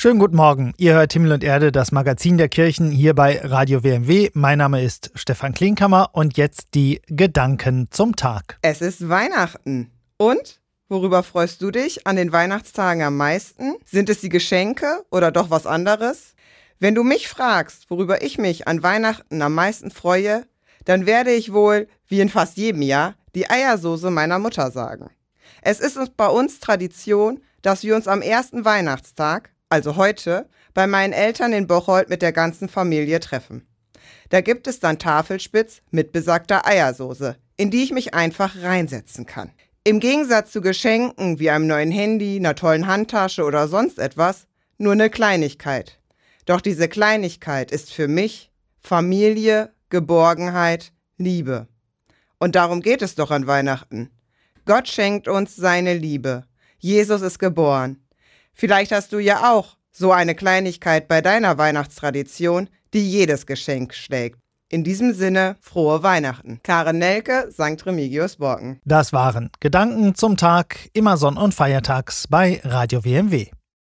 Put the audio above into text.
Schönen guten Morgen. Ihr hört Himmel und Erde, das Magazin der Kirchen hier bei Radio WMW. Mein Name ist Stefan Klinkhammer und jetzt die Gedanken zum Tag. Es ist Weihnachten. Und? Worüber freust du dich an den Weihnachtstagen am meisten? Sind es die Geschenke oder doch was anderes? Wenn du mich fragst, worüber ich mich an Weihnachten am meisten freue, dann werde ich wohl, wie in fast jedem Jahr, die Eiersoße meiner Mutter sagen. Es ist bei uns Tradition, dass wir uns am ersten Weihnachtstag, also heute, bei meinen Eltern in Bocholt mit der ganzen Familie treffen. Da gibt es dann Tafelspitz mit besagter Eiersoße, in die ich mich einfach reinsetzen kann. Im Gegensatz zu Geschenken wie einem neuen Handy, einer tollen Handtasche oder sonst etwas, nur eine Kleinigkeit. Doch diese Kleinigkeit ist für mich Familie, Geborgenheit, Liebe. Und darum geht es doch an Weihnachten. Gott schenkt uns seine Liebe. Jesus ist geboren. Vielleicht hast du ja auch so eine Kleinigkeit bei deiner Weihnachtstradition, die jedes Geschenk schlägt. In diesem Sinne, frohe Weihnachten. Karen Nelke, St. Remigius Borken. Das waren Gedanken zum Tag, immer Sonn- und Feiertags bei Radio WMW.